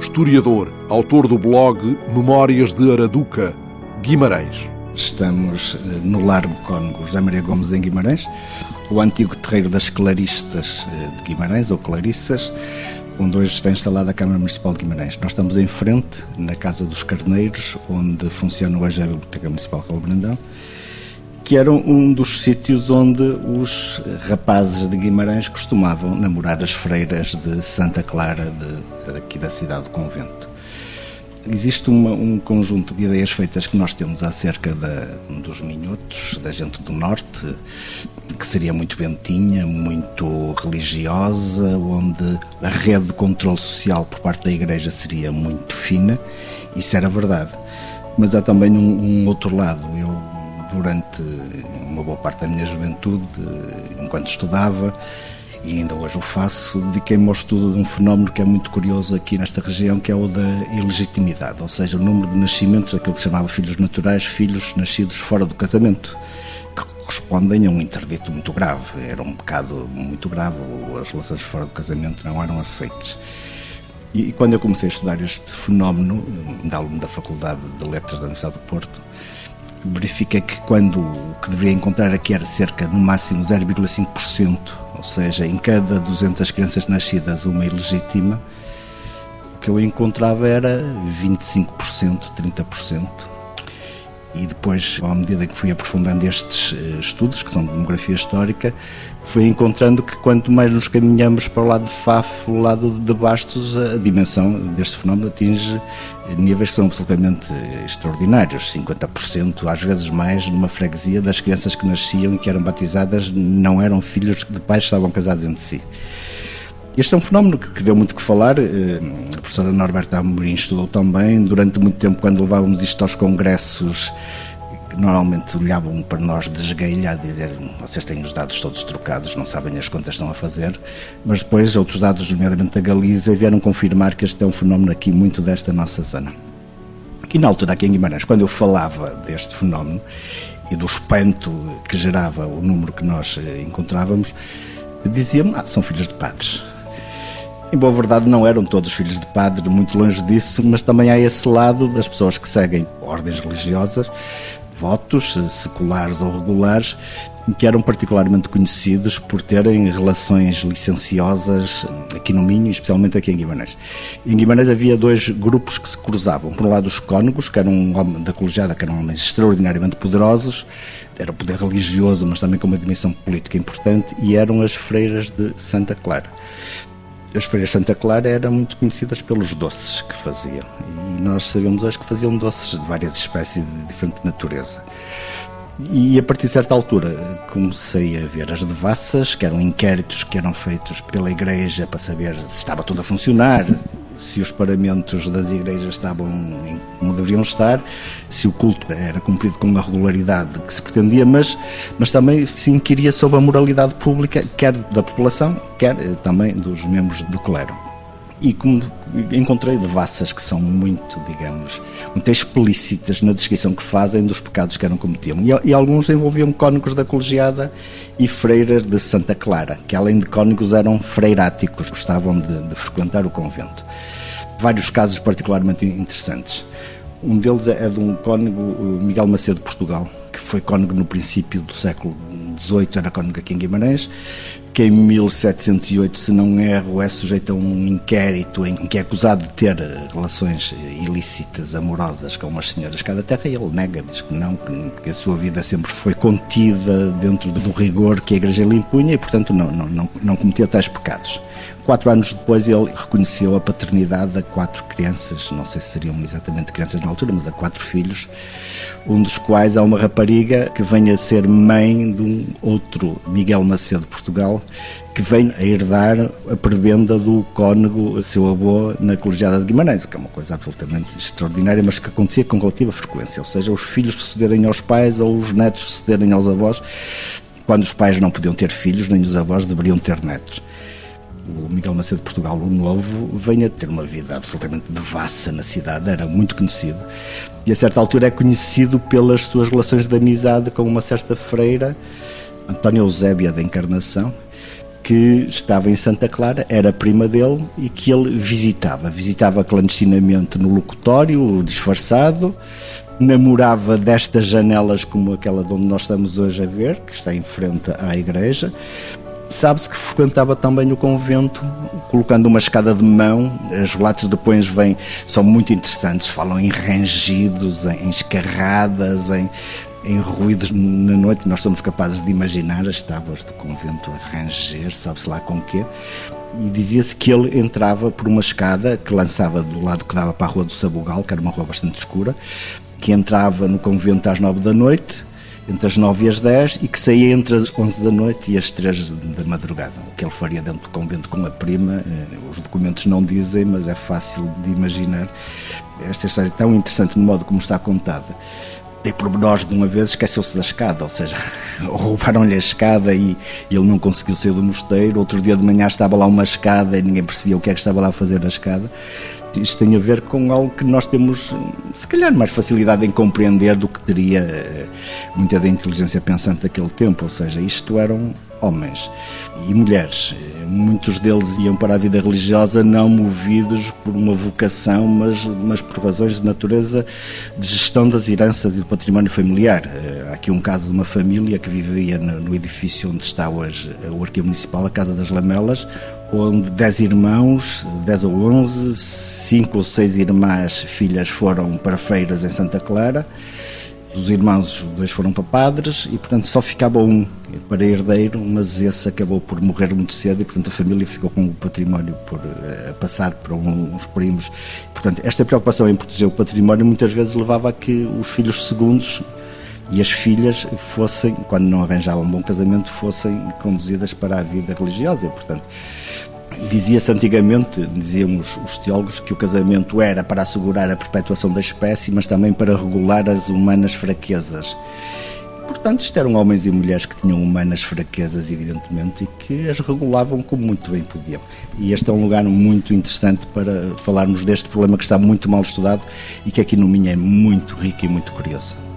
historiador, autor do blog Memórias de Araduca, Guimarães. Estamos eh, no Largo Cónigo José Maria Gomes em Guimarães, o antigo terreiro das Claristas eh, de Guimarães, ou Clarissas, onde hoje está instalada a Câmara Municipal de Guimarães. Nós estamos em frente, na Casa dos Carneiros, onde funciona hoje a Biblioteca Municipal de Brandão, que era um dos sítios onde os rapazes de Guimarães costumavam namorar as freiras de Santa Clara, de, daqui da cidade do convento. Existe uma, um conjunto de ideias feitas que nós temos acerca da, dos minutos, da gente do Norte, que seria muito bentinha, muito religiosa, onde a rede de controle social por parte da Igreja seria muito fina. Isso era verdade. Mas há também um, um outro lado. Eu, durante uma boa parte da minha juventude, enquanto estudava, e ainda hoje o faço, dediquei-me ao estudo de um fenómeno que é muito curioso aqui nesta região, que é o da ilegitimidade, ou seja, o número de nascimentos, aquilo que se chamava filhos naturais, filhos nascidos fora do casamento, que correspondem a um interdito muito grave. Era um pecado muito grave, as relações fora do casamento não eram aceites. E, quando eu comecei a estudar este fenómeno, da aluno da Faculdade de Letras da Universidade do Porto, verifiquei que quando o que deveria encontrar aqui era cerca, no máximo, 0,5%, ou seja, em cada 200 crianças nascidas, uma ilegítima, o que eu encontrava era 25%, 30%. E depois, à medida que fui aprofundando estes eh, estudos, que são de demografia histórica, fui encontrando que quanto mais nos caminhamos para o lado de Faf, o lado de Bastos, a dimensão deste fenómeno atinge níveis que são absolutamente extraordinários, 50%, às vezes mais, numa freguesia das crianças que nasciam e que eram batizadas não eram filhos de pais que estavam casados entre si. Este é um fenómeno que, deu muito que falar. Eh, a professora Norberta Amorim estudou também. Durante muito tempo, quando levávamos isto aos congressos, normalmente olhavam para nós de esguelha a dizer vocês têm os dados todos trocados, não sabem as contas que estão a fazer, mas depois outros dados, nomeadamente da Galiza, vieram confirmar que este é um fenómeno aqui muito desta nossa zona. E na altura aqui em Guimarães, quando eu falava deste fenómeno e do espanto que gerava o número que nós eh, encontrávamos, diziam-me, ah, são filhos de padres. Em boa verdade, não eram todos filhos de padre, muito longe disso, mas também há esse lado das pessoas que seguem ordens religiosas, votos, seculares ou regulares, que eram particularmente conhecidos por terem relações licenciosas aqui no Minho, especialmente aqui em Guimarães. Em Guimarães havia dois grupos que se cruzavam. Por um lado, os cônegos, que eram da colegiada, que eram homens extraordinariamente poderosos, era o poder religioso, mas também com uma dimensão política importante, e eram as freiras de Santa Clara. As freiras Santa Clara eram muito conhecidas pelos doces que faziam. E nós sabemos hoje que faziam doces de várias espécies de diferente natureza. E a partir de certa altura comecei a ver as devassas, que eram inquéritos que eram feitos pela igreja para saber se estava tudo a funcionar, se os paramentos das igrejas estavam como deveriam estar, se o culto era cumprido com a regularidade que se pretendia, mas, mas também se inquiria sobre a moralidade pública, quer da população, quer eh, também dos membros do clero e como encontrei devassas que são muito, digamos, muito explícitas na descrição que fazem dos pecados que eram cometiam. E, e alguns envolviam cónicos da colegiada e freiras de Santa Clara, que além de cónicos eram freiráticos, gostavam de, de frequentar o convento. Vários casos particularmente interessantes. Um deles é de um cônego, Miguel Macedo de Portugal, que foi cônego no princípio do século XVIII, era cônego aqui em Guimarães, que em 1708, se não erro, é sujeito a um inquérito em que é acusado de ter relações ilícitas, amorosas com umas senhoras cá da terra e ele nega, diz que não, que a sua vida sempre foi contida dentro do rigor que a Igreja lhe impunha e, portanto, não, não, não, não cometia tais pecados. Quatro anos depois ele reconheceu a paternidade a quatro crianças, não sei se seriam exatamente crianças na altura, mas a quatro filhos, um dos quais há uma rapariga que vem a ser mãe de um outro Miguel Macedo Portugal, que vem a herdar a prebenda do cônego, seu avô, na colegiada de Guimarães, que é uma coisa absolutamente extraordinária, mas que acontecia com relativa frequência, ou seja, os filhos sucederem aos pais ou os netos sucederem aos avós, quando os pais não podiam ter filhos, nem os avós deveriam ter netos o Miguel Macedo de Portugal, o novo, venha ter uma vida absolutamente devassa na cidade, era muito conhecido. E a certa altura é conhecido pelas suas relações de amizade com uma certa freira, Antónia Eusébia da Encarnação, que estava em Santa Clara, era prima dele e que ele visitava. Visitava clandestinamente no locutório, disfarçado, namorava destas janelas como aquela de onde nós estamos hoje a ver, que está em frente à igreja, Sabe-se que frequentava também o convento, colocando uma escada de mão. Os relatos depois vêm, são muito interessantes, falam em rangidos, em escarradas, em, em ruídos na noite. Nós somos capazes de imaginar as tábuas do convento a ranger, sabe-se lá com quê. E dizia-se que ele entrava por uma escada que lançava do lado que dava para a Rua do Sabugal, que era uma rua bastante escura, que entrava no convento às nove da noite entre as 9 e as 10 e que saía entre as 11 da noite e as 3 da madrugada. O que ele faria dentro do convento com a prima, eh, os documentos não dizem, mas é fácil de imaginar. Esta história é tão interessante no modo como está contada. Tem pormenores de uma vez esqueceu-se da escada, ou seja, roubaram-lhe a escada e ele não conseguiu sair do mosteiro. Outro dia de manhã estava lá uma escada e ninguém percebia o que é que estava lá a fazer na escada. Isto tem a ver com algo que nós temos, se calhar, mais facilidade em compreender do que teria eh, muita da inteligência pensante daquele tempo. Ou seja, isto eram homens e mulheres. Muitos deles iam para a vida religiosa não movidos por uma vocação, mas, mas por razões de natureza de gestão das heranças e do património familiar. Eh, há aqui um caso de uma família que vivia no edifício onde está hoje o Arquivo Municipal, a Casa das Lamelas, onde dez irmãos, dez ou onze, cinco ou seis irmãs, filhas foram para feiras em Santa Clara, os irmãos, dois foram para padres e, portanto, só ficava um para herdeiro, mas esse acabou por morrer muito cedo e, portanto, a família ficou com o património por uh, passar para uns primos. Portanto, esta preocupação em proteger o património muitas vezes levava a que os filhos segundos e as filhas fossem, quando não arranjavam um bom casamento, fossem conduzidas para a vida religiosa. Portanto, Dizia-se antigamente, diziam os, os, teólogos, que o casamento era para assegurar a perpetuação da espécie, mas também para regular as humanas fraquezas. Portanto, isto eram homens e mulheres que tinham humanas fraquezas, evidentemente, e que as regulavam como muito bem podiam. E este é um lugar muito interessante para falarmos deste problema que está muito mal estudado e que aqui no Minho é muito rico e muito curioso.